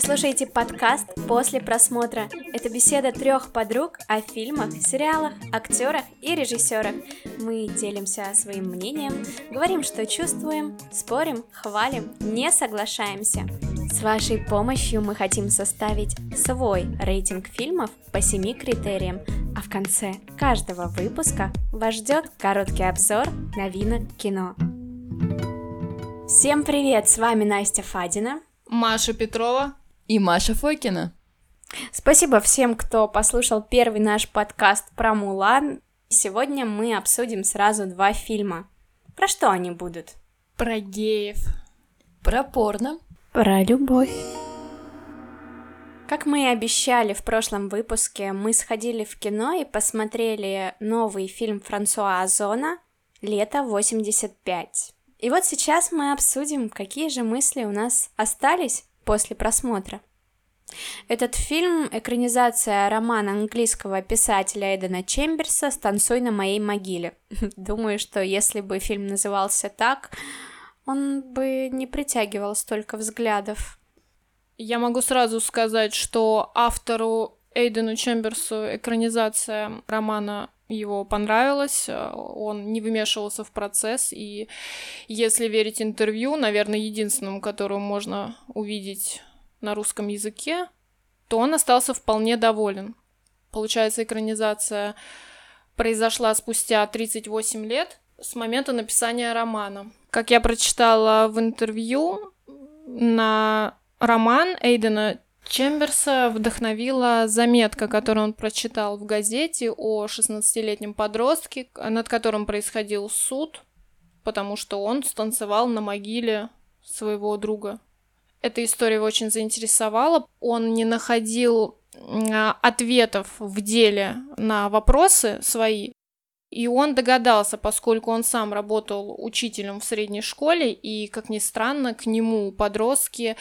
Вы слушаете подкаст «После просмотра». Это беседа трех подруг о фильмах, сериалах, актерах и режиссерах. Мы делимся своим мнением, говорим, что чувствуем, спорим, хвалим, не соглашаемся. С вашей помощью мы хотим составить свой рейтинг фильмов по семи критериям, а в конце каждого выпуска вас ждет короткий обзор новинок кино. Всем привет, с вами Настя Фадина, Маша Петрова и Маша Фокина. Спасибо всем, кто послушал первый наш подкаст про Мулан. Сегодня мы обсудим сразу два фильма. Про что они будут? Про геев. Про порно. Про любовь. Как мы и обещали в прошлом выпуске, мы сходили в кино и посмотрели новый фильм Франсуа Озона «Лето 85». И вот сейчас мы обсудим, какие же мысли у нас остались после просмотра. Этот фильм — экранизация романа английского писателя Эдена Чемберса «Станцуй на моей могиле». Думаю, что если бы фильм назывался так, он бы не притягивал столько взглядов. Я могу сразу сказать, что автору Эйдену Чемберсу экранизация романа его понравилась, он не вымешивался в процесс, и если верить интервью, наверное, единственному, которого можно увидеть на русском языке, то он остался вполне доволен. Получается, экранизация произошла спустя 38 лет с момента написания романа. Как я прочитала в интервью, на роман Эйдена Чемберса вдохновила заметка, которую он прочитал в газете о 16-летнем подростке, над которым происходил суд, потому что он станцевал на могиле своего друга. Эта история его очень заинтересовала. Он не находил ответов в деле на вопросы свои, и он догадался, поскольку он сам работал учителем в средней школе, и, как ни странно, к нему подростки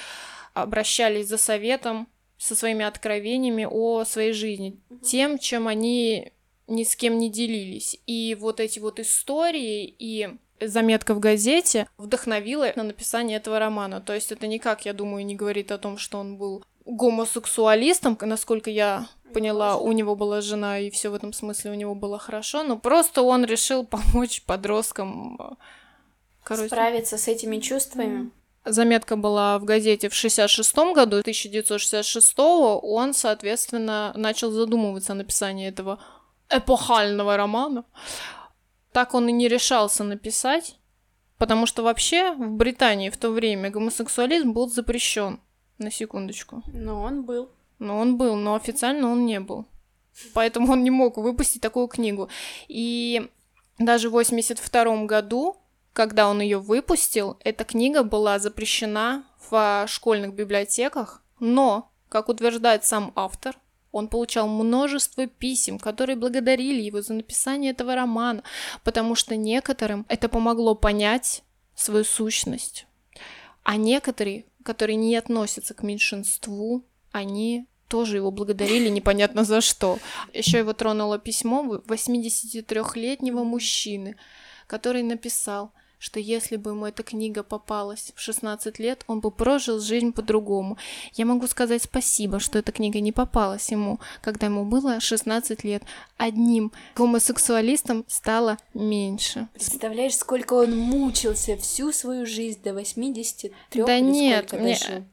обращались за советом со своими откровениями о своей жизни, тем, чем они ни с кем не делились. И вот эти вот истории и заметка в газете вдохновила на написание этого романа. То есть это никак, я думаю, не говорит о том, что он был гомосексуалистом, насколько я поняла, у него была жена, и все в этом смысле у него было хорошо, но просто он решил помочь подросткам короче. справиться с этими чувствами. Заметка была в газете в 66 году, 1966 он, соответственно, начал задумываться о написании этого эпохального романа. Так он и не решался написать, потому что вообще в Британии в то время гомосексуализм был запрещен. На секундочку. Но он был. Но он был, но официально он не был. Поэтому он не мог выпустить такую книгу. И даже в 82 году, когда он ее выпустил, эта книга была запрещена в школьных библиотеках, но, как утверждает сам автор, он получал множество писем, которые благодарили его за написание этого романа, потому что некоторым это помогло понять свою сущность, а некоторые которые не относятся к меньшинству, они тоже его благодарили непонятно за что. Еще его тронуло письмо 83-летнего мужчины, который написал – что если бы ему эта книга попалась в 16 лет, он бы прожил жизнь по-другому. Я могу сказать спасибо, что эта книга не попалась ему, когда ему было 16 лет. Одним гомосексуалистом стало меньше. Представляешь, сколько он мучился всю свою жизнь до 83 Да нет, мне,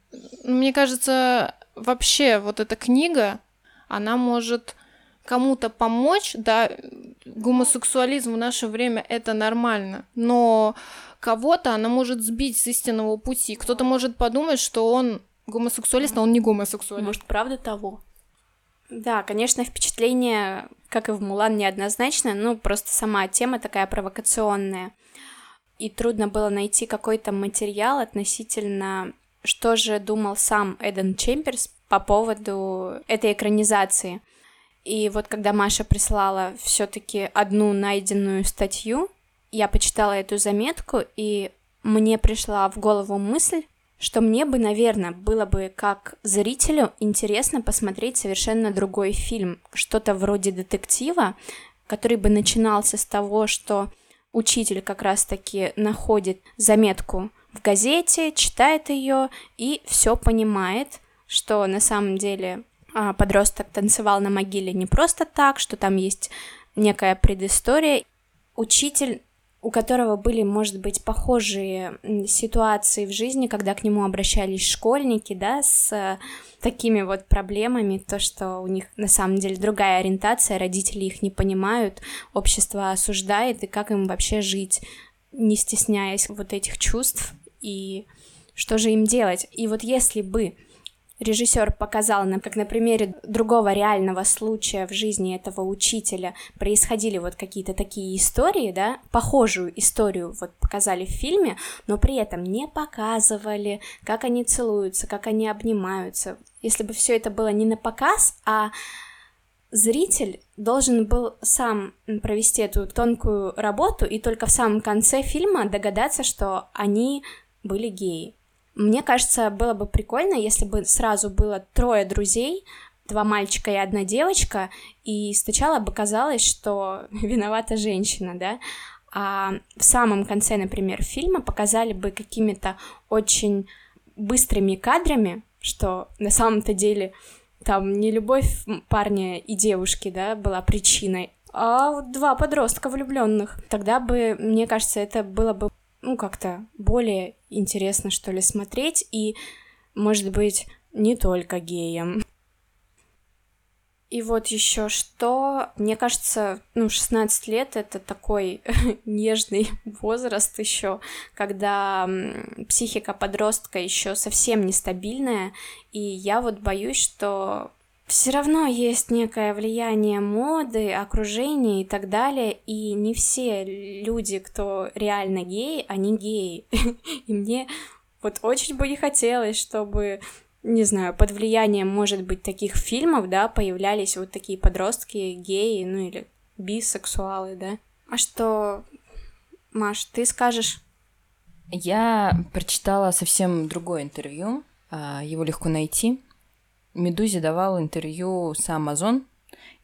мне кажется, вообще вот эта книга, она может кому-то помочь, да, гомосексуализм в наше время это нормально, но кого-то она может сбить с истинного пути. Кто-то может подумать, что он гомосексуалист, а он не гомосексуалист. Может, правда того? Да, конечно, впечатление, как и в Мулан, неоднозначно, ну, просто сама тема такая провокационная. И трудно было найти какой-то материал относительно, что же думал сам Эден Чемберс по поводу этой экранизации — и вот когда Маша прислала все-таки одну найденную статью, я почитала эту заметку, и мне пришла в голову мысль, что мне бы, наверное, было бы как зрителю интересно посмотреть совершенно другой фильм, что-то вроде детектива, который бы начинался с того, что учитель как раз-таки находит заметку в газете, читает ее и все понимает, что на самом деле подросток танцевал на могиле не просто так, что там есть некая предыстория. Учитель у которого были, может быть, похожие ситуации в жизни, когда к нему обращались школьники, да, с э, такими вот проблемами, то, что у них на самом деле другая ориентация, родители их не понимают, общество осуждает, и как им вообще жить, не стесняясь вот этих чувств, и что же им делать. И вот если бы режиссер показал нам, как на примере другого реального случая в жизни этого учителя происходили вот какие-то такие истории, да, похожую историю вот показали в фильме, но при этом не показывали, как они целуются, как они обнимаются. Если бы все это было не на показ, а зритель должен был сам провести эту тонкую работу и только в самом конце фильма догадаться, что они были геи. Мне кажется, было бы прикольно, если бы сразу было трое друзей, два мальчика и одна девочка, и сначала бы казалось, что виновата женщина, да, а в самом конце, например, фильма показали бы какими-то очень быстрыми кадрами, что на самом-то деле там не любовь парня и девушки, да, была причиной, а два подростка влюбленных. Тогда бы, мне кажется, это было бы ну, как-то более интересно, что ли, смотреть, и, может быть, не только геям. И вот еще что, мне кажется, ну, 16 лет это такой нежный возраст еще, когда психика подростка еще совсем нестабильная, и я вот боюсь, что все равно есть некое влияние моды, окружения и так далее, и не все люди, кто реально геи, они геи. И мне вот очень бы не хотелось, чтобы, не знаю, под влиянием, может быть, таких фильмов, да, появлялись вот такие подростки, геи, ну или бисексуалы, да. А что, Маш, ты скажешь? Я прочитала совсем другое интервью, а, его легко найти. Медузе давал интервью сам Амазон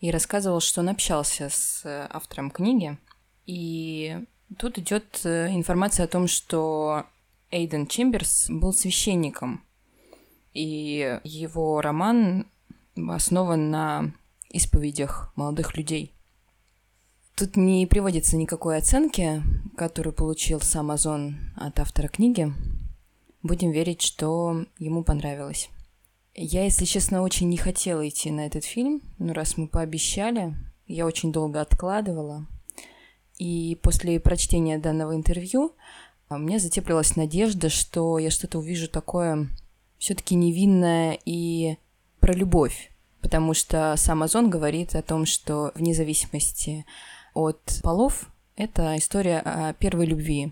и рассказывал, что он общался с э, автором книги. И тут идет э, информация о том, что Эйден Чемберс был священником, и его роман основан на исповедях молодых людей. Тут не приводится никакой оценки, которую получил сам Озон от автора книги. Будем верить, что ему понравилось. Я, если честно, очень не хотела идти на этот фильм, но раз мы пообещали, я очень долго откладывала. И после прочтения данного интервью а, мне затеплилась надежда, что я что-то увижу такое все-таки невинное и про любовь. Потому что сам Озон говорит о том, что вне зависимости от полов, это история о первой любви.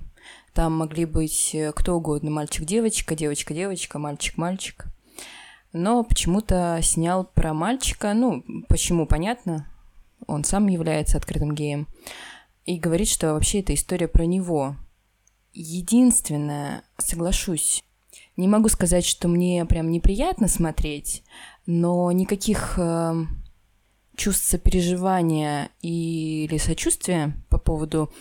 Там могли быть кто угодно, мальчик-девочка, девочка-девочка, мальчик-мальчик но почему-то снял про мальчика, ну, почему, понятно, он сам является открытым геем, и говорит, что вообще эта история про него. Единственное, соглашусь, не могу сказать, что мне прям неприятно смотреть, но никаких э, чувств сопереживания или сочувствия по поводу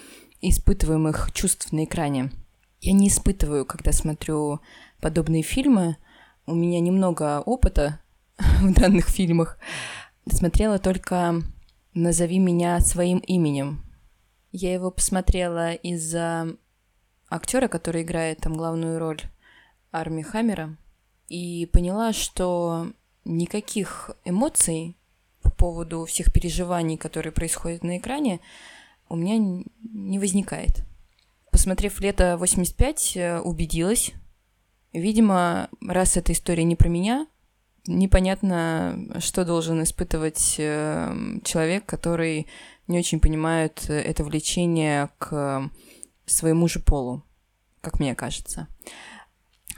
испытываемых чувств на экране я не испытываю, когда смотрю подобные фильмы – у меня немного опыта в данных фильмах. Смотрела только «Назови меня своим именем». Я его посмотрела из-за актера, который играет там главную роль Арми Хаммера, и поняла, что никаких эмоций по поводу всех переживаний, которые происходят на экране, у меня не возникает. Посмотрев «Лето 85», э, убедилась, Видимо, раз эта история не про меня, непонятно, что должен испытывать э, человек, который не очень понимает это влечение к своему же полу, как мне кажется.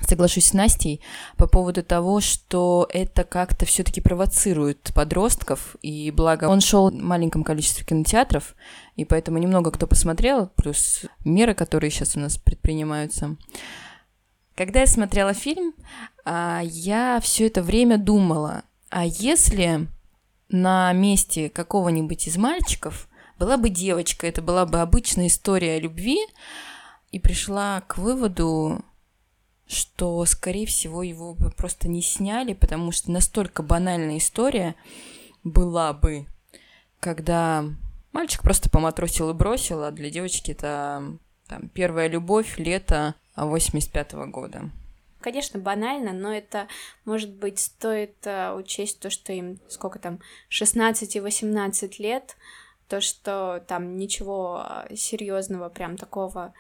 Соглашусь с Настей по поводу того, что это как-то все-таки провоцирует подростков, и благо он шел в маленьком количестве кинотеатров, и поэтому немного кто посмотрел, плюс меры, которые сейчас у нас предпринимаются. Когда я смотрела фильм, а, я все это время думала, а если на месте какого-нибудь из мальчиков была бы девочка, это была бы обычная история любви, и пришла к выводу, что скорее всего, его бы просто не сняли, потому что настолько банальная история была бы, когда мальчик просто поматросил и бросил, а для девочки это там первая любовь, лето 85 -го года. Конечно, банально, но это, может быть, стоит uh, учесть то, что им сколько там, 16 и 18 лет, то, что там ничего а, серьезного, прям такого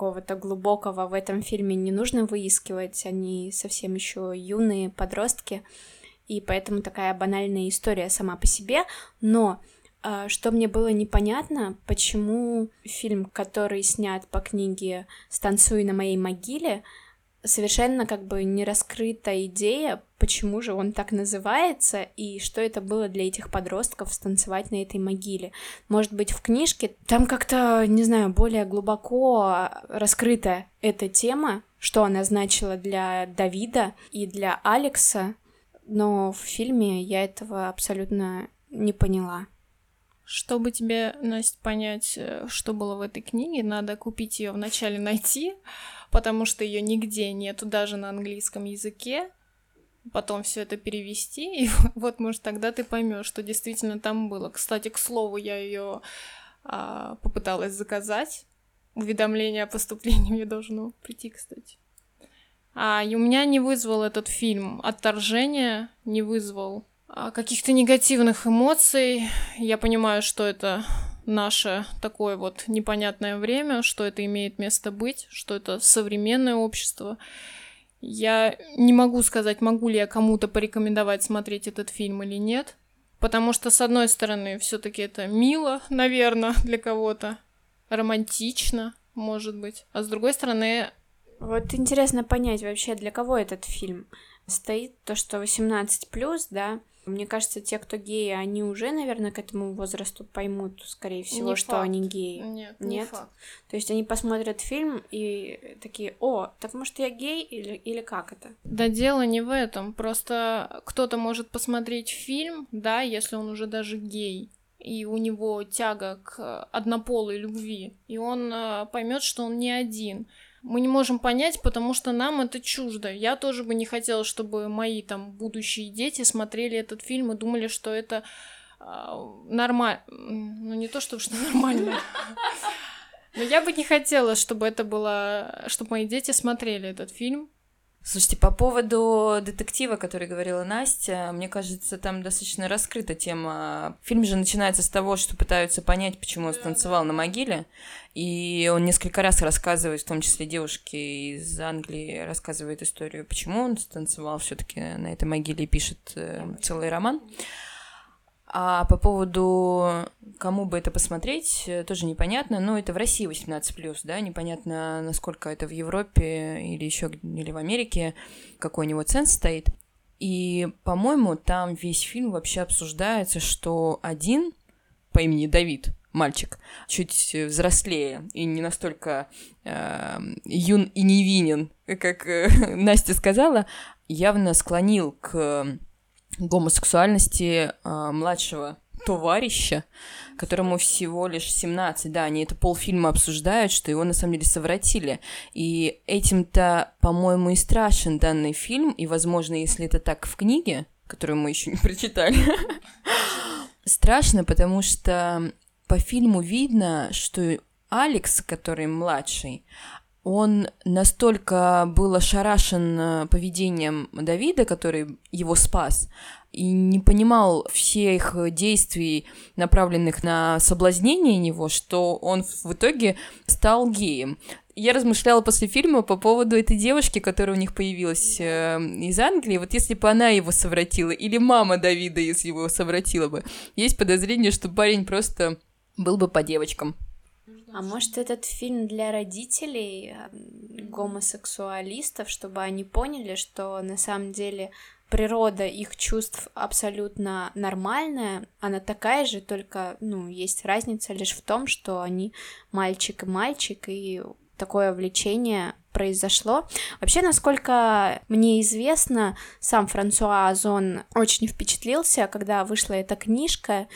какого-то глубокого в этом фильме не нужно выискивать, они совсем еще юные подростки, и поэтому такая банальная история сама по себе, но что мне было непонятно, почему фильм, который снят по книге «Станцуй на моей могиле», совершенно как бы не раскрыта идея, почему же он так называется и что это было для этих подростков станцевать на этой могиле. Может быть, в книжке там как-то, не знаю, более глубоко раскрыта эта тема, что она значила для Давида и для Алекса, но в фильме я этого абсолютно не поняла. Чтобы тебе, Настя, понять, э, что было в этой книге, надо купить ее вначале найти, потому что ее нигде нету даже на английском языке. Потом все это перевести, и вот, может, тогда ты поймешь, что действительно там было. Кстати, к слову, я ее а, попыталась заказать. Уведомление о поступлении мне должно прийти, кстати. А, и у меня не вызвал этот фильм отторжение, не вызвал каких-то негативных эмоций. Я понимаю, что это наше такое вот непонятное время, что это имеет место быть, что это современное общество. Я не могу сказать, могу ли я кому-то порекомендовать смотреть этот фильм или нет, потому что, с одной стороны, все-таки это мило, наверное, для кого-то, романтично, может быть, а с другой стороны... Вот интересно понять вообще, для кого этот фильм стоит, то, что 18+, да, мне кажется, те, кто геи, они уже, наверное, к этому возрасту поймут, скорее всего, не что факт. они геи. Нет, Нет? не факт. То есть они посмотрят фильм и такие, о, так может я гей или, или как это? Да дело не в этом, просто кто-то может посмотреть фильм, да, если он уже даже гей, и у него тяга к однополой любви, и он э, поймет, что он не один мы не можем понять, потому что нам это чуждо. Я тоже бы не хотела, чтобы мои там будущие дети смотрели этот фильм и думали, что это э, нормально. Ну, не то, чтобы что нормально. Но я бы не хотела, чтобы это было, чтобы мои дети смотрели этот фильм, Слушайте, по поводу детектива, который говорила Настя, мне кажется, там достаточно раскрыта тема. Фильм же начинается с того, что пытаются понять, почему он станцевал на могиле, и он несколько раз рассказывает, в том числе девушке из Англии, рассказывает историю, почему он станцевал все таки на этой могиле и пишет э, целый роман. А по поводу, кому бы это посмотреть, э, тоже непонятно. Но это в России 18+, да, непонятно, насколько это в Европе или еще или в Америке, какой у него ценз стоит. И, по-моему, там весь фильм вообще обсуждается, что один по имени Давид, мальчик, чуть взрослее и не настолько э, юн и невинен, как э, Настя сказала, явно склонил к гомосексуальности э, младшего товарища, которому всего лишь 17, да, они это полфильма обсуждают, что его на самом деле совратили. И этим-то, по-моему, и страшен данный фильм, и, возможно, если это так в книге, которую мы еще не прочитали, страшно, потому что по фильму видно, что Алекс, который младший, он настолько был ошарашен э, поведением Давида, который его спас, и не понимал всех действий, направленных на соблазнение него, что он в итоге стал геем. Я размышляла после фильма по поводу этой девушки, которая у них появилась э, из Англии. Вот если бы она его совратила, или мама Давида, если его совратила бы, есть подозрение, что парень просто был бы по девочкам. А может, этот фильм для родителей гомосексуалистов, чтобы они поняли, что на самом деле природа их чувств абсолютно нормальная, она такая же, только, ну, есть разница лишь в том, что они мальчик и мальчик, и такое влечение произошло. Вообще, насколько мне известно, сам Франсуа Озон очень впечатлился, когда вышла эта книжка.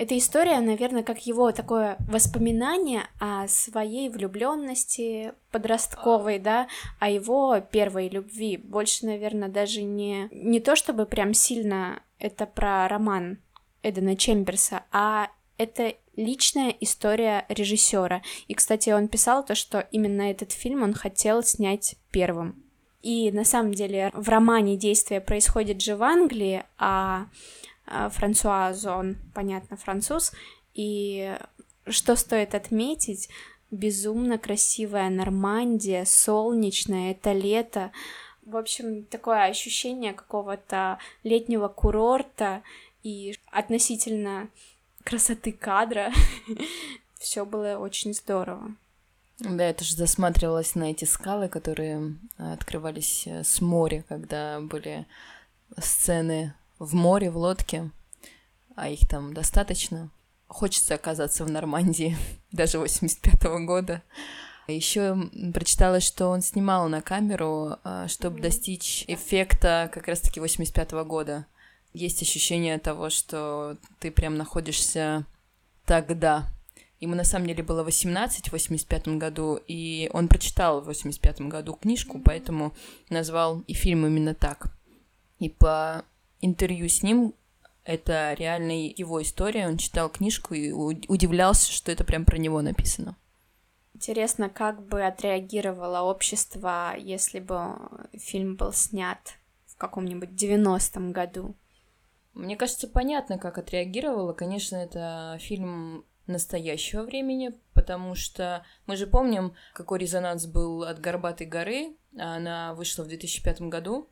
Эта история, наверное, как его такое воспоминание о своей влюбленности подростковой, да, о его первой любви. Больше, наверное, даже не, не то чтобы прям сильно это про роман Эдена Чемберса, а это личная история режиссера. И, кстати, он писал то, что именно этот фильм он хотел снять первым. И на самом деле в романе действие происходит же в Англии, а Франсуа Озон, понятно, француз. И что стоит отметить, безумно красивая Нормандия, солнечная, это лето. В общем, такое ощущение какого-то летнего курорта и относительно красоты кадра. Все было очень здорово. Да, это же засматривалось на эти скалы, которые открывались э, с моря, когда были сцены в море, в лодке, а их там достаточно. Хочется оказаться в Нормандии, даже 85-го года. Еще прочитала, что он снимал на камеру, а, чтобы достичь эффекта как раз-таки 85-го года. Есть ощущение того, что ты прям находишься тогда. Ему на самом деле было 18 в 85 году, и он прочитал в 85 году книжку, поэтому назвал и фильм именно так. И по интервью с ним это реально его история. Он читал книжку и удивлялся, что это прям про него написано. Интересно, как бы отреагировало общество, если бы фильм был снят в каком-нибудь 90-м году? Мне кажется, понятно, как отреагировало. Конечно, это фильм настоящего времени, потому что мы же помним, какой резонанс был от «Горбатой горы». Она вышла в 2005 году.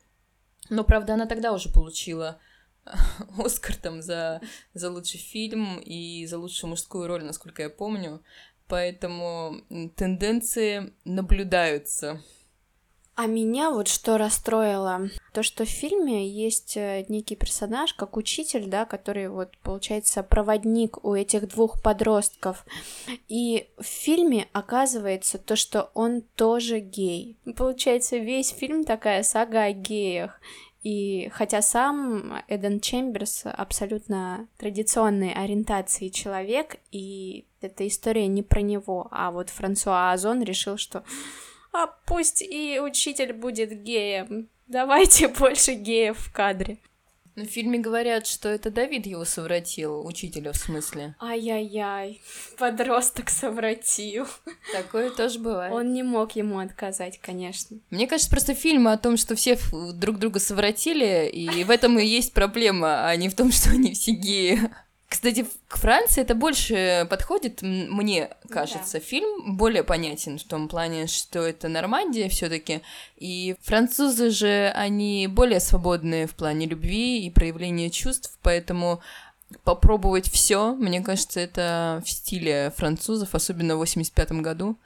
Но, правда, она тогда уже получила Оскар там за, за лучший фильм и за лучшую мужскую роль, насколько я помню. Поэтому тенденции наблюдаются. А меня вот что расстроило, то, что в фильме есть э, некий персонаж, как учитель, да, который вот, получается, проводник у этих двух подростков. И в фильме оказывается то, что он тоже гей. Получается, весь фильм такая сага о геях. И хотя сам Эден Чемберс абсолютно традиционной ориентации человек, и эта история не про него, а вот Франсуа Озон решил, что а пусть и учитель будет геем. Давайте больше геев в кадре. Ну, в фильме говорят, что это Давид его совратил, учителя в смысле. Ай-яй-яй, подросток совратил. Такое тоже бывает. Он не мог ему отказать, конечно. Мне кажется, просто фильмы о том, что все друг друга совратили, и в этом и есть проблема, а не в том, что они все геи. Кстати, к Франции это больше подходит, мне кажется. Да. Фильм более понятен в том плане, что это Нормандия все таки И французы же, они более свободные в плане любви и проявления чувств, поэтому попробовать все, мне кажется, это в стиле французов, особенно в 85 году.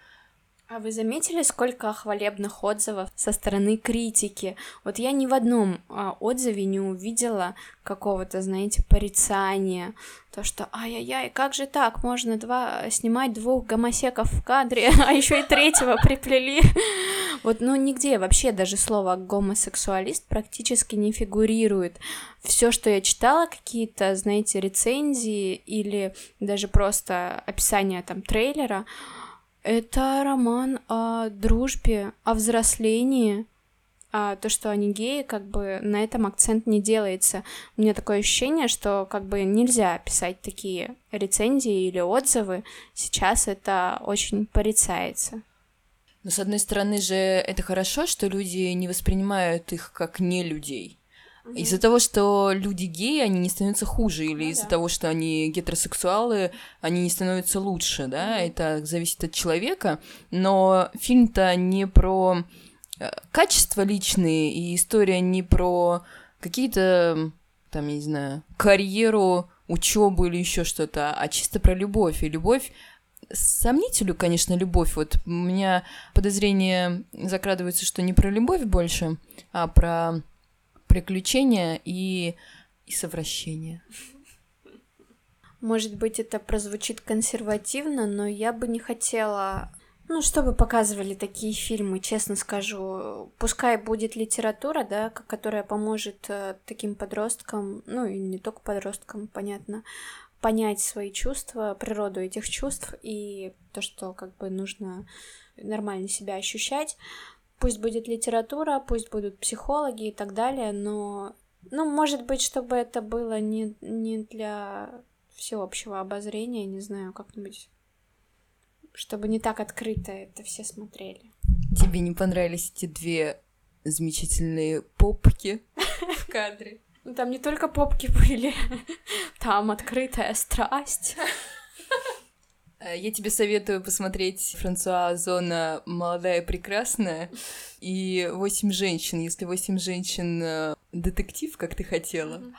А вы заметили, сколько хвалебных отзывов со стороны критики? Вот я ни в одном а, отзыве не увидела какого-то, знаете, порицания. То, что ай-яй-яй, как же так? Можно два снимать двух гомосеков в кадре, а еще и третьего приплели. Вот, ну, нигде вообще даже слово гомосексуалист практически не фигурирует. Все, что я читала, какие-то, знаете, рецензии или даже просто описание там трейлера, это роман о дружбе, о взрослении, а то, что они геи, как бы на этом акцент не делается. У меня такое ощущение, что как бы нельзя писать такие рецензии или отзывы. Сейчас это очень порицается. Но с одной стороны же это хорошо, что люди не воспринимают их как не людей. Угу. Из-за того, что люди геи, они не становятся хуже, или ну, из-за да. того, что они гетеросексуалы, они не становятся лучше, да, угу. это зависит от человека, но фильм-то не про э, качества личные, и история не про какие-то, там, я не знаю, карьеру, учебу или еще что-то, а чисто про любовь. И любовь сомнителю, конечно, любовь. Вот у меня подозрение закрадывается, что не про любовь больше, а про приключения и, и совращение. Может быть, это прозвучит консервативно, но я бы не хотела ну, чтобы показывали такие фильмы, честно скажу. Пускай будет литература, да, которая поможет э, таким подросткам, ну и не только подросткам, понятно, понять свои чувства, природу этих чувств и то, что как бы нужно нормально себя ощущать. Пусть будет литература, пусть будут психологи и так далее, но, ну, может быть, чтобы это было не, не для всеобщего обозрения, не знаю, как-нибудь, чтобы не так открыто это все смотрели. Тебе не понравились эти две замечательные попки в кадре? Ну, там не только попки были, там открытая страсть. Э, я тебе советую посмотреть Франсуа Зона «Молодая и прекрасная» и «Восемь женщин». Если «Восемь женщин» э, детектив, как ты хотела, mm-hmm.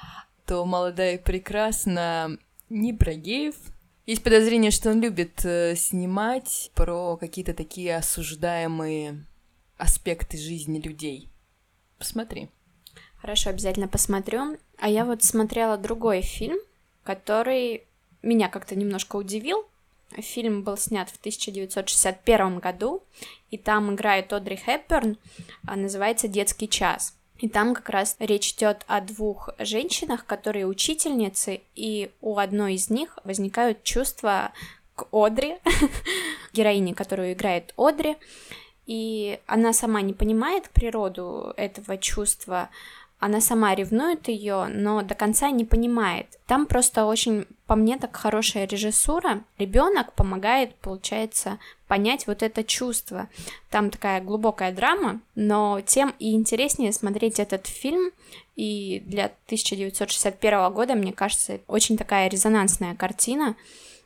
то «Молодая и прекрасна» не про геев. Есть подозрение, что он любит э, снимать про какие-то такие осуждаемые аспекты жизни людей. Посмотри. Хорошо, обязательно посмотрю. А я вот смотрела другой фильм, который меня как-то немножко удивил. Фильм был снят в 1961 году, и там играет Одри Хепберн, а называется «Детский час». И там как раз речь идет о двух женщинах, которые учительницы, и у одной из них возникают чувства к Одри, героине, которую играет Одри, и она сама не понимает природу этого чувства, она сама ревнует ее, но до конца не понимает. Там просто очень, по мне, так хорошая режиссура. Ребенок помогает, получается, понять вот это чувство. Там такая глубокая драма, но тем и интереснее смотреть этот фильм. И для 1961 года, мне кажется, очень такая резонансная картина.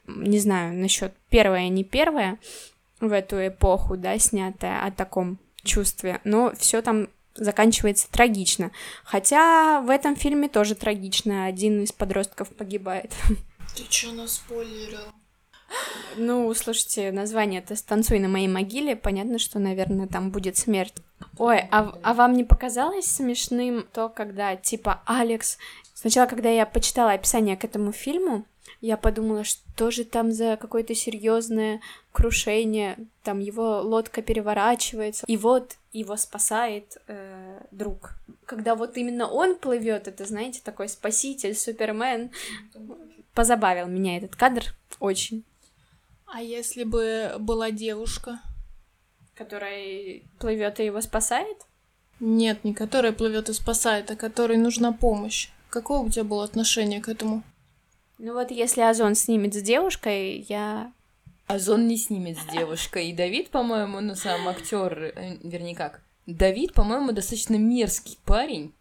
Не знаю насчет первая, не первая в эту эпоху, да, снятая о таком чувстве, но все там заканчивается трагично. Хотя в этом фильме тоже трагично. Один из подростков погибает. Ты чё наспойлерил? Ну, слушайте, название это «Станцуй на моей могиле». Понятно, что, наверное, там будет смерть. Ой, а, а вам не показалось смешным то, когда, типа, Алекс... Сначала, когда я почитала описание к этому фильму, я подумала, что же там за какое-то серьезное крушение, там его лодка переворачивается, и вот его спасает э, друг. Когда вот именно он плывет, это, знаете, такой спаситель, супермен. Позабавил меня этот кадр очень. А если бы была девушка? Которая плывет и его спасает? Нет, не которая плывет и спасает, а которой нужна помощь. Какое у тебя было отношение к этому? Ну вот если Озон снимет с девушкой, я... Озон не снимет с девушкой. И Давид, по-моему, ну сам актер, э, вернее как, Давид, по-моему, достаточно мерзкий парень.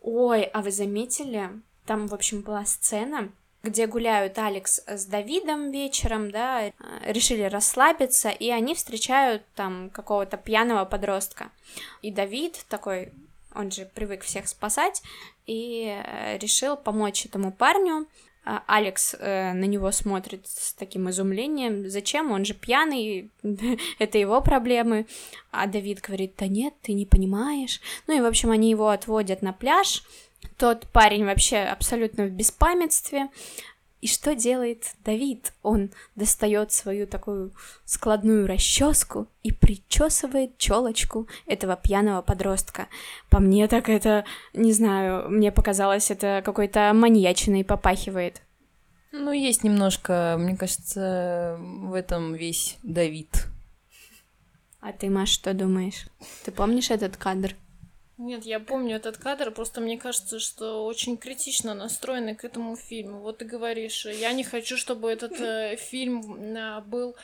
Ой, а вы заметили? Там, в общем, была сцена, где гуляют Алекс с Давидом вечером, да, э, решили расслабиться, и они встречают там какого-то пьяного подростка. И Давид такой, он же привык всех спасать, и э, решил помочь этому парню, а, Алекс э, на него смотрит с таким изумлением. Зачем? Он же пьяный, это его проблемы. А Давид говорит, да нет, ты не понимаешь. Ну и, в общем, они его отводят на пляж. Тот парень вообще абсолютно в беспамятстве. И что делает Давид? Он достает свою такую складную расческу и причесывает челочку этого пьяного подростка. По мне так это, не знаю, мне показалось, это какой-то маньячиной попахивает. Ну, есть немножко, мне кажется, в этом весь Давид. А ты, Маш, что думаешь? Ты помнишь этот кадр? Нет, я помню этот кадр, просто мне кажется, что очень критично настроены к этому фильму. Вот ты говоришь, я не хочу, чтобы этот э, фильм э, был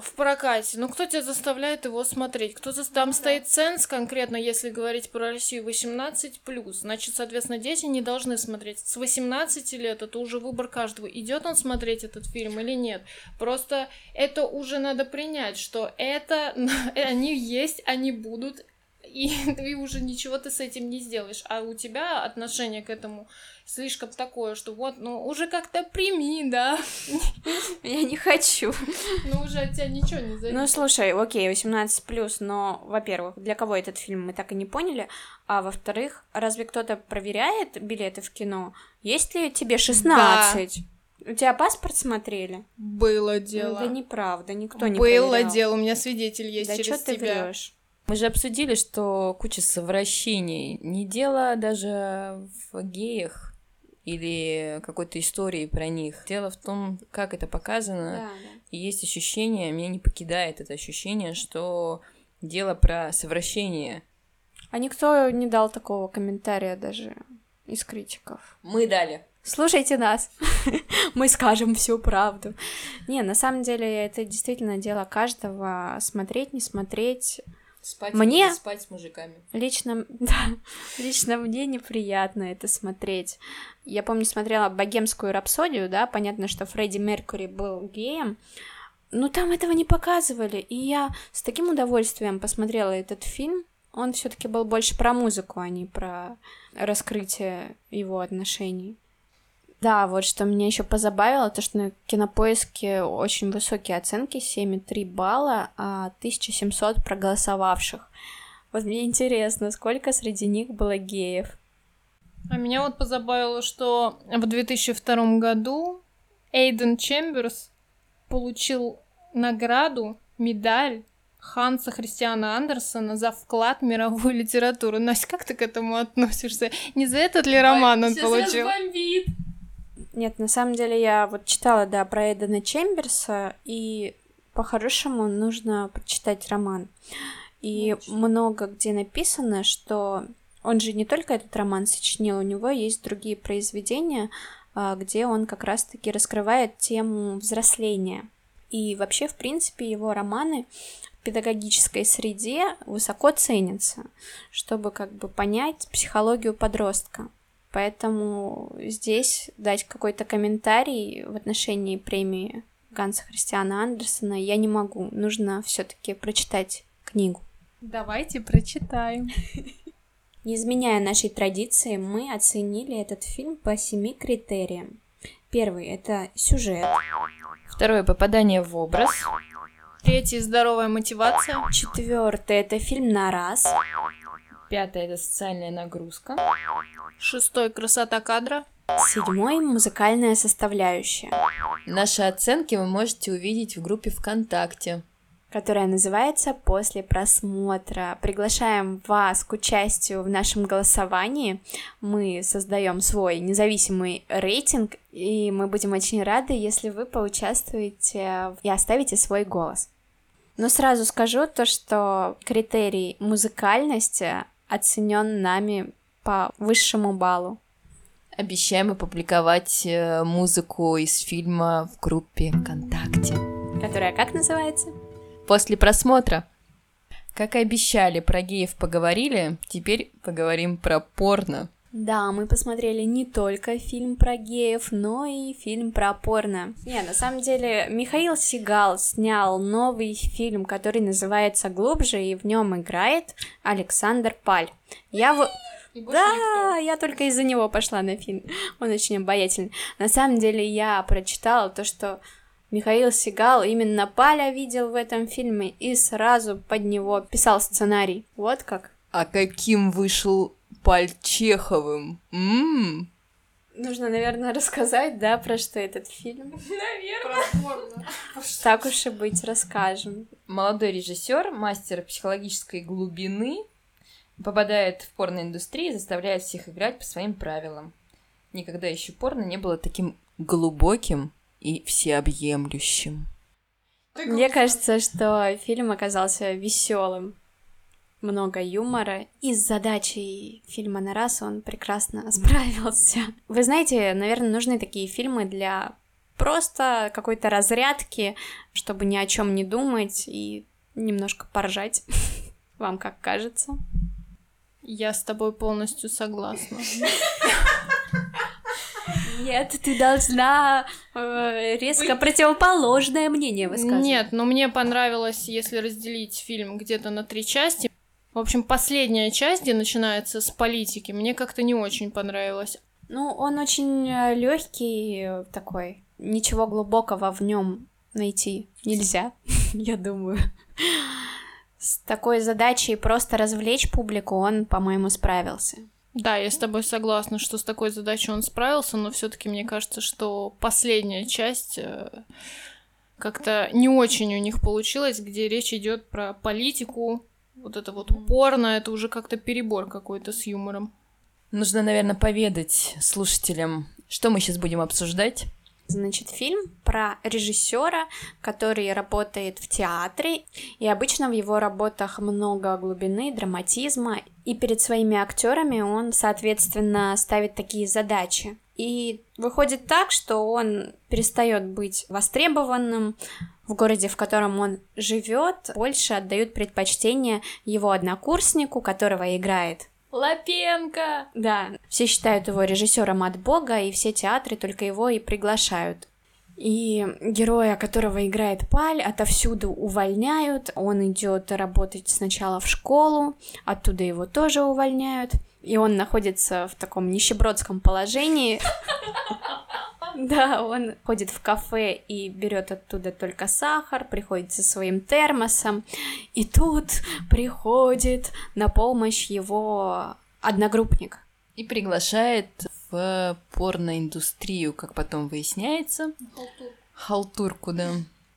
в прокате. Ну, кто тебя заставляет его смотреть? Кто за... Там стоит ценз конкретно, если говорить про Россию, 18+. Значит, соответственно, дети не должны смотреть. С 18 лет это уже выбор каждого. Идет он смотреть этот фильм или нет. Просто это уже надо принять, что это... Они есть, они будут, и ты уже ничего ты с этим не сделаешь. А у тебя отношение к этому слишком такое, что вот, ну, уже как-то прими, да. Я не хочу. Ну, уже от тебя ничего не зависит. Ну, слушай, окей, 18 плюс, но, во-первых, для кого этот фильм мы так и не поняли, а во-вторых, разве кто-то проверяет билеты в кино? Есть ли тебе 16? Да. У тебя паспорт смотрели? Было дело. Это неправда, никто не Было проверял. дело, у меня свидетель есть да через что тебя. ты врешь? Мы же обсудили, что куча совращений. Не дело даже в геях. или какой-то истории про них. Дело в том, как это показано, Да, да. и есть ощущение, меня не покидает это ощущение, что дело про совращение. А никто не дал такого комментария даже из критиков. Мы дали. Слушайте нас, мы скажем всю правду. Не, на самом деле это действительно дело каждого смотреть, не смотреть. Спать Мне- спать с мужиками. Лично, да, лично мне неприятно это смотреть. Я помню, смотрела «Богемскую рапсодию», да, понятно, что Фредди Меркьюри был геем, но там этого не показывали, и я с таким удовольствием посмотрела этот фильм. Он все таки был больше про музыку, а не про раскрытие его отношений. Да, вот что меня еще позабавило, то что на кинопоиске очень высокие оценки, 7,3 балла, а 1700 проголосовавших. Вот мне интересно, сколько среди них было геев? А меня вот позабавило, что в 2002 году Эйден Чемберс получил награду, медаль Ханса Христиана Андерсона за вклад в мировую литературу. Настя, как ты к этому относишься? Не за этот ли роман он получил? Нет, на самом деле я вот читала, да, про Эдена Чемберса, и по-хорошему нужно прочитать роман. И много где написано, что он же не только этот роман сочинил, у него есть другие произведения, а, где он как раз-таки раскрывает тему взросления. И вообще, в принципе, его романы в педагогической среде высоко ценятся, чтобы как бы понять психологию подростка. Поэтому здесь дать какой-то комментарий в отношении премии Ганса Христиана Андерсона я не могу. Нужно все-таки прочитать книгу. Давайте прочитаем. Не изменяя нашей традиции, мы оценили этот фильм по семи критериям. Первый — это сюжет. Второе попадание в образ. Третий здоровая мотивация. Четвертый — это фильм на раз. Пятое это социальная нагрузка. Шестой красота кадра. Седьмой — музыкальная составляющая, Наши оценки вы можете увидеть в группе ВКонтакте. которая называется «После просмотра». Приглашаем вас к участию в нашем голосовании. Мы создаем свой независимый рейтинг, и мы будем очень рады, если вы поучаствуете и оставите свой голос. Но сразу скажу то, что критерий музыкальности оценен нами по высшему баллу. Обещаем опубликовать э, музыку из фильма в группе ВКонтакте. Которая как называется? После просмотра. Как и обещали, про геев поговорили, теперь поговорим про порно. Да, мы посмотрели не только фильм про геев, но и фильм про порно. Не, на самом деле, Михаил Сигал снял новый фильм, который называется «Глубже», и в нем играет Александр Паль. Я вот... Да, я только из-за него пошла на фильм. Он очень обаятельный. На самом деле, я прочитала то, что Михаил Сигал именно Паля видел в этом фильме и сразу под него писал сценарий. Вот как. А каким вышел Паль Чеховым? М? Нужно, наверное, рассказать, да, про что этот фильм. Так уж и быть, расскажем. Молодой режиссер, мастер психологической глубины, попадает в порноиндустрию и заставляет всех играть по своим правилам. Никогда еще порно не было таким глубоким и всеобъемлющим. Мне кажется, что фильм оказался веселым. Много юмора. И с задачей фильма на раз он прекрасно справился. Вы знаете, наверное, нужны такие фильмы для просто какой-то разрядки, чтобы ни о чем не думать и немножко поржать. Вам как кажется? Я с тобой полностью согласна. Нет, ты должна э, резко противоположное мнение высказывать. Нет, но мне понравилось, если разделить фильм где-то на три части. В общем, последняя часть, где начинается с политики, мне как-то не очень понравилась. Ну, он очень легкий такой. Ничего глубокого в нем найти нельзя, я думаю. С такой задачей просто развлечь публику он, по-моему, справился. Да, я с тобой согласна, что с такой задачей он справился, но все-таки мне кажется, что последняя часть э, как-то не очень у них получилась, где речь идет про политику, вот это вот порно, это уже как-то перебор какой-то с юмором. Нужно, наверное, поведать слушателям Что мы сейчас будем обсуждать? Значит, фильм про режиссера, который работает в театре, и обычно в его работах много глубины, драматизма, и перед своими актерами он, соответственно, ставит такие задачи. И выходит так, что он перестает быть востребованным в городе, в котором он живет, больше отдают предпочтение его однокурснику, которого играет Лапенко! Да, все считают его режиссером от бога, и все театры только его и приглашают. И героя, которого играет Паль, отовсюду увольняют. Он идет работать сначала в школу, оттуда его тоже увольняют. И он находится в таком нищебродском положении. Да, он ходит в кафе и берет оттуда только сахар, приходит со своим термосом, и тут приходит на помощь его одногруппник. И приглашает в порноиндустрию, как потом выясняется. Халтур. Халтурку, да.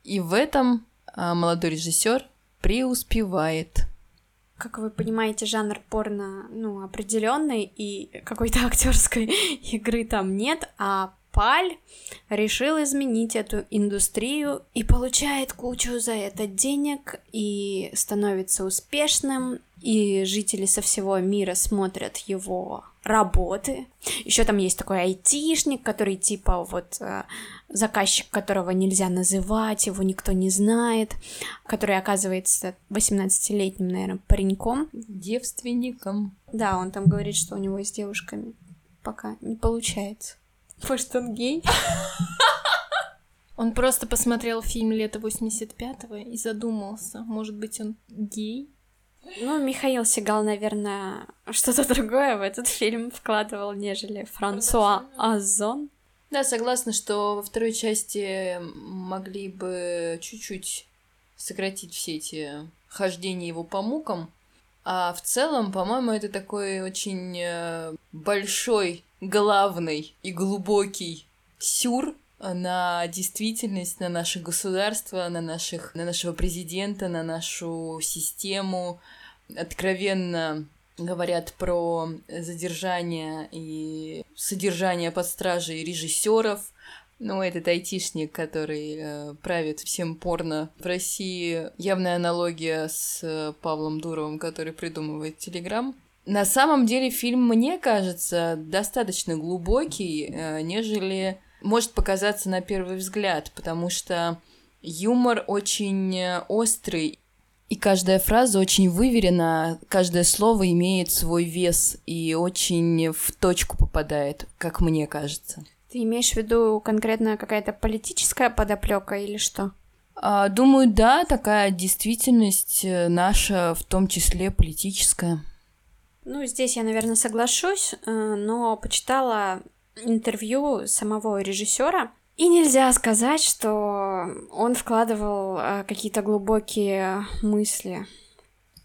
И в этом а, молодой режиссер преуспевает. Как вы понимаете, жанр порно, ну, определенный, и какой-то актерской игры там нет, а Паль решил изменить эту индустрию и получает кучу за это денег и становится успешным, и жители со всего мира смотрят его работы. Еще там есть такой айтишник, который типа вот э, заказчик, которого нельзя называть, его никто не знает, который оказывается 18-летним, наверное, пареньком. Девственником. Да, он там говорит, что у него с девушками пока не получается. Может, он гей? Он просто посмотрел фильм лета 85-го и задумался, может быть, он гей? Ну, Михаил Сигал, наверное, что-то другое в этот фильм вкладывал, нежели Франсуа Озон. Да, согласна, что во второй части могли бы чуть-чуть сократить все эти хождения его по мукам. А в целом, по-моему, это такой очень э, большой, главный и глубокий сюр на действительность, на наше государство, на, наших, на нашего президента, на нашу систему. Откровенно говорят про задержание и содержание под стражей режиссеров. Ну, этот айтишник, который э, правит всем порно в России, явная аналогия с Павлом Дуровым, который придумывает Телеграм. На самом деле фильм, мне кажется, достаточно глубокий, э, нежели может показаться на первый взгляд, потому что юмор очень э, острый, и каждая фраза очень выверена, каждое слово имеет свой вес и очень в точку попадает, как мне кажется. Ты имеешь в виду конкретно какая-то политическая подоплека или что? А, думаю, да, такая действительность э, наша, в том числе политическая. Ну, здесь я, наверное, соглашусь, э, но почитала интервью самого режиссера, и нельзя сказать, что он вкладывал э, какие-то глубокие мысли.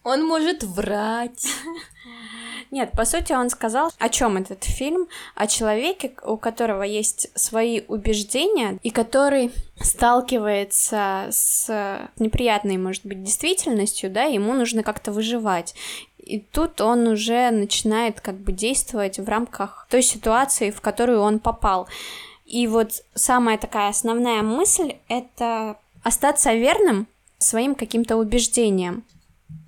Он может врать. Нет, по сути, он сказал, о чем этот фильм, о человеке, у которого есть свои убеждения и который сталкивается с неприятной, может быть, действительностью, да, ему нужно как-то выживать. И тут он уже начинает как бы действовать в рамках той ситуации, в которую он попал. И вот самая такая основная мысль — это остаться верным своим каким-то убеждениям.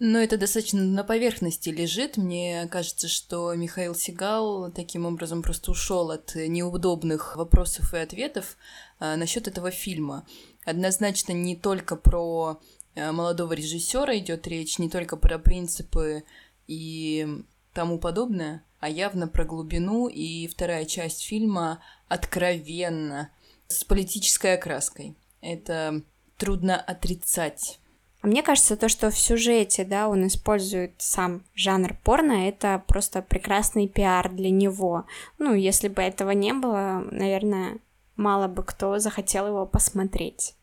Но это достаточно на поверхности лежит. Мне кажется, что Михаил Сигал таким образом просто ушел от неудобных вопросов и ответов а, насчет этого фильма. Однозначно не только про а, молодого режиссера идет речь, не только про принципы и тому подобное, а явно про глубину. И вторая часть фильма откровенно с политической окраской. Это трудно отрицать. А мне кажется, то, что в сюжете, да, он использует сам жанр порно, это просто прекрасный пиар для него. Ну, если бы этого не было, наверное, мало бы кто захотел его посмотреть.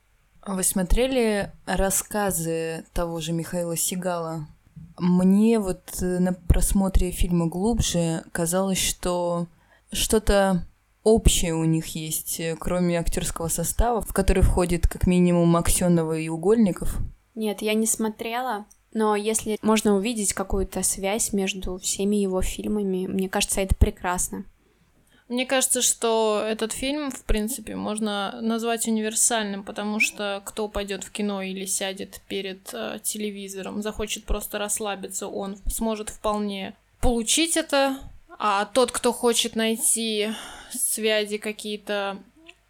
Вы смотрели рассказы того же Михаила Сигала? Мне вот э, на просмотре фильма глубже казалось, что что-то общее у них есть, э, кроме актерского состава, в который входит как минимум Аксенова и Угольников. Нет, я не смотрела, но если можно увидеть какую-то связь между всеми его фильмами, мне кажется, это прекрасно. Мне кажется, что этот фильм, в принципе, можно назвать универсальным, потому что кто пойдет в кино или сядет перед э, телевизором, захочет просто расслабиться, он сможет вполне получить это. А тот, кто хочет найти связи какие-то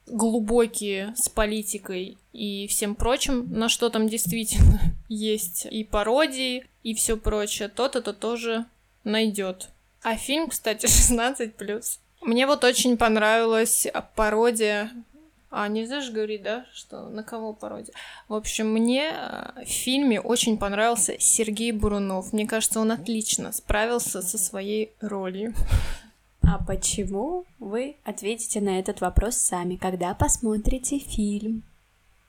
глубокие с политикой и всем прочим, на что там действительно есть и пародии, и все прочее, тот это тоже найдет. А фильм, кстати, 16 Мне вот очень понравилась пародия. А, нельзя же говорить, да, что на кого пародия? В общем, мне э, в фильме очень понравился Сергей Бурунов. Мне кажется, он отлично справился со своей ролью. А почему вы ответите на этот вопрос сами, когда посмотрите фильм?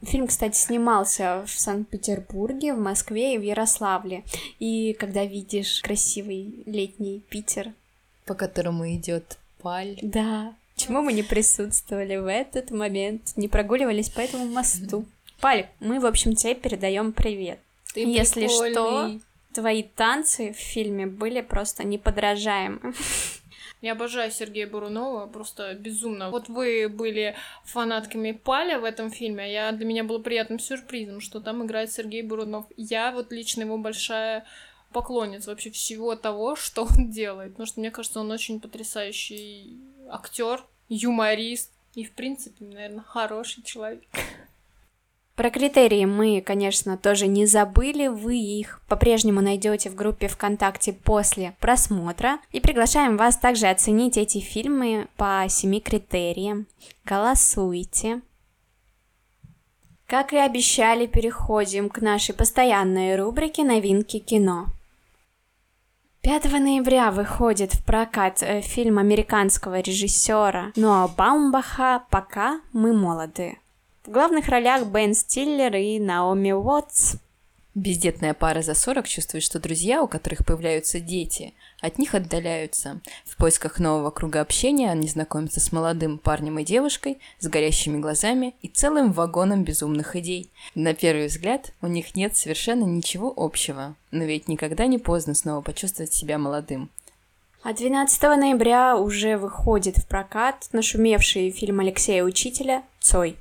Фильм, кстати, снимался в Санкт-Петербурге, в Москве и в Ярославле. И когда видишь красивый летний Питер, по которому идет паль. Да. Почему мы не присутствовали в этот момент, не прогуливались по этому мосту? Паль, мы, в общем, тебе передаем привет. Ты Если прикольный. что, твои танцы в фильме были просто неподражаемы. Я обожаю Сергея Бурунова, просто безумно. Вот вы были фанатками Паля в этом фильме, а я, для меня было приятным сюрпризом, что там играет Сергей Бурунов. Я вот лично его большая поклонница вообще всего того, что он делает. Потому что мне кажется, он очень потрясающий актер, юморист и, в принципе, наверное, хороший человек. Про критерии мы, конечно, тоже не забыли, вы их по-прежнему найдете в группе ВКонтакте после просмотра. И приглашаем вас также оценить эти фильмы по семи критериям. Голосуйте. Как и обещали, переходим к нашей постоянной рубрике «Новинки кино». 5 ноября выходит в прокат э, фильм американского режиссера Ноа Баумбаха «Пока мы молоды». В главных ролях Бен Стиллер и Наоми Уотс. Бездетная пара за 40 чувствует, что друзья, у которых появляются дети, от них отдаляются. В поисках нового круга общения они знакомятся с молодым парнем и девушкой, с горящими глазами и целым вагоном безумных идей. На первый взгляд у них нет совершенно ничего общего, но ведь никогда не поздно снова почувствовать себя молодым. А 12 ноября уже выходит в прокат нашумевший фильм Алексея Учителя «Цой».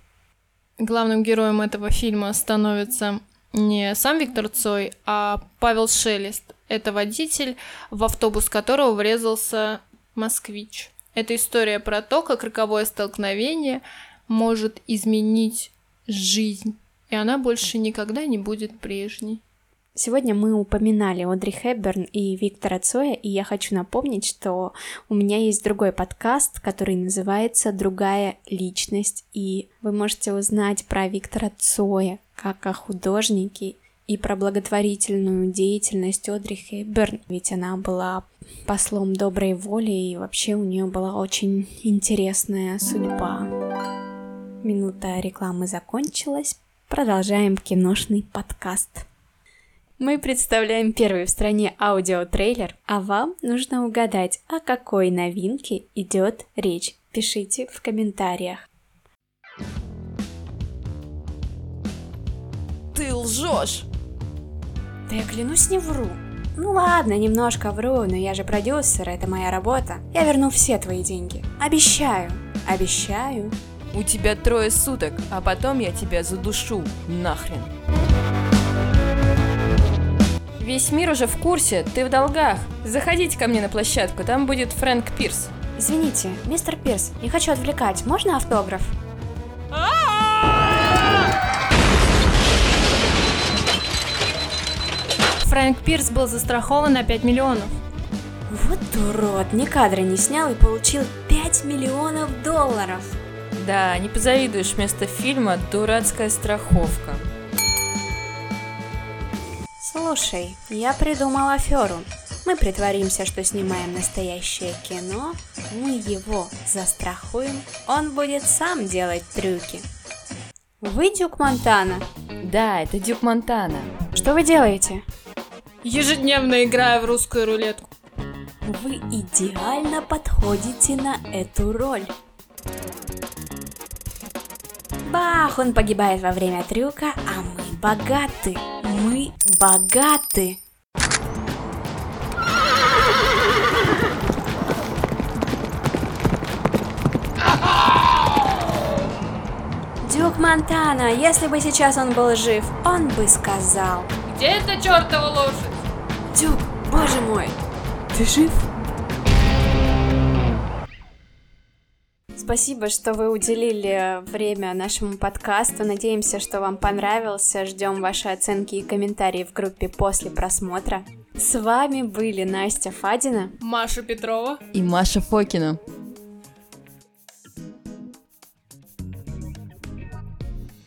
Главным героем этого фильма становится не сам Виктор Цой, а Павел Шелест. Это водитель, в автобус которого врезался москвич. Это история про то, как роковое столкновение может изменить жизнь, и она больше никогда не будет прежней. Сегодня мы упоминали Одри Хепберн и Виктора Цоя, и я хочу напомнить, что у меня есть другой подкаст, который называется «Другая личность», и вы можете узнать про Виктора Цоя как о художнике и про благотворительную деятельность Одри Хепберн, ведь она была послом доброй воли, и вообще у нее была очень интересная судьба. Минута рекламы закончилась, продолжаем киношный подкаст. Мы представляем первый в стране аудиотрейлер, а вам нужно угадать, о какой новинке идет речь. Пишите в комментариях. Ты лжешь! Да я клянусь, не вру. Ну ладно, немножко вру, но я же продюсер, это моя работа. Я верну все твои деньги. Обещаю. Обещаю. У тебя трое суток, а потом я тебя задушу. Нахрен. Весь мир уже в курсе, ты в долгах. Заходите ко мне на площадку, там будет Фрэнк Пирс. Извините, мистер Пирс, не хочу отвлекать, можно автограф? Фрэнк Пирс был застрахован на 5 миллионов. Вот урод, ни кадра не снял и получил 5 миллионов долларов. Да, не позавидуешь вместо фильма «Дурацкая страховка». Слушай, я придумал аферу. Мы притворимся, что снимаем настоящее кино, мы его застрахуем, он будет сам делать трюки. Вы Дюк Монтана? Да, это Дюк Монтана. Что вы делаете? Ежедневно играю в русскую рулетку. Вы идеально подходите на эту роль. Бах, он погибает во время трюка, а мы богаты. Мы богаты. Дюк Монтана, если бы сейчас он был жив, он бы сказал. Где эта чертова лошадь? Дюк, боже мой, ты жив? Спасибо, что вы уделили время нашему подкасту. Надеемся, что вам понравился. Ждем ваши оценки и комментарии в группе после просмотра. С вами были Настя Фадина, Маша Петрова. И Маша Фокина.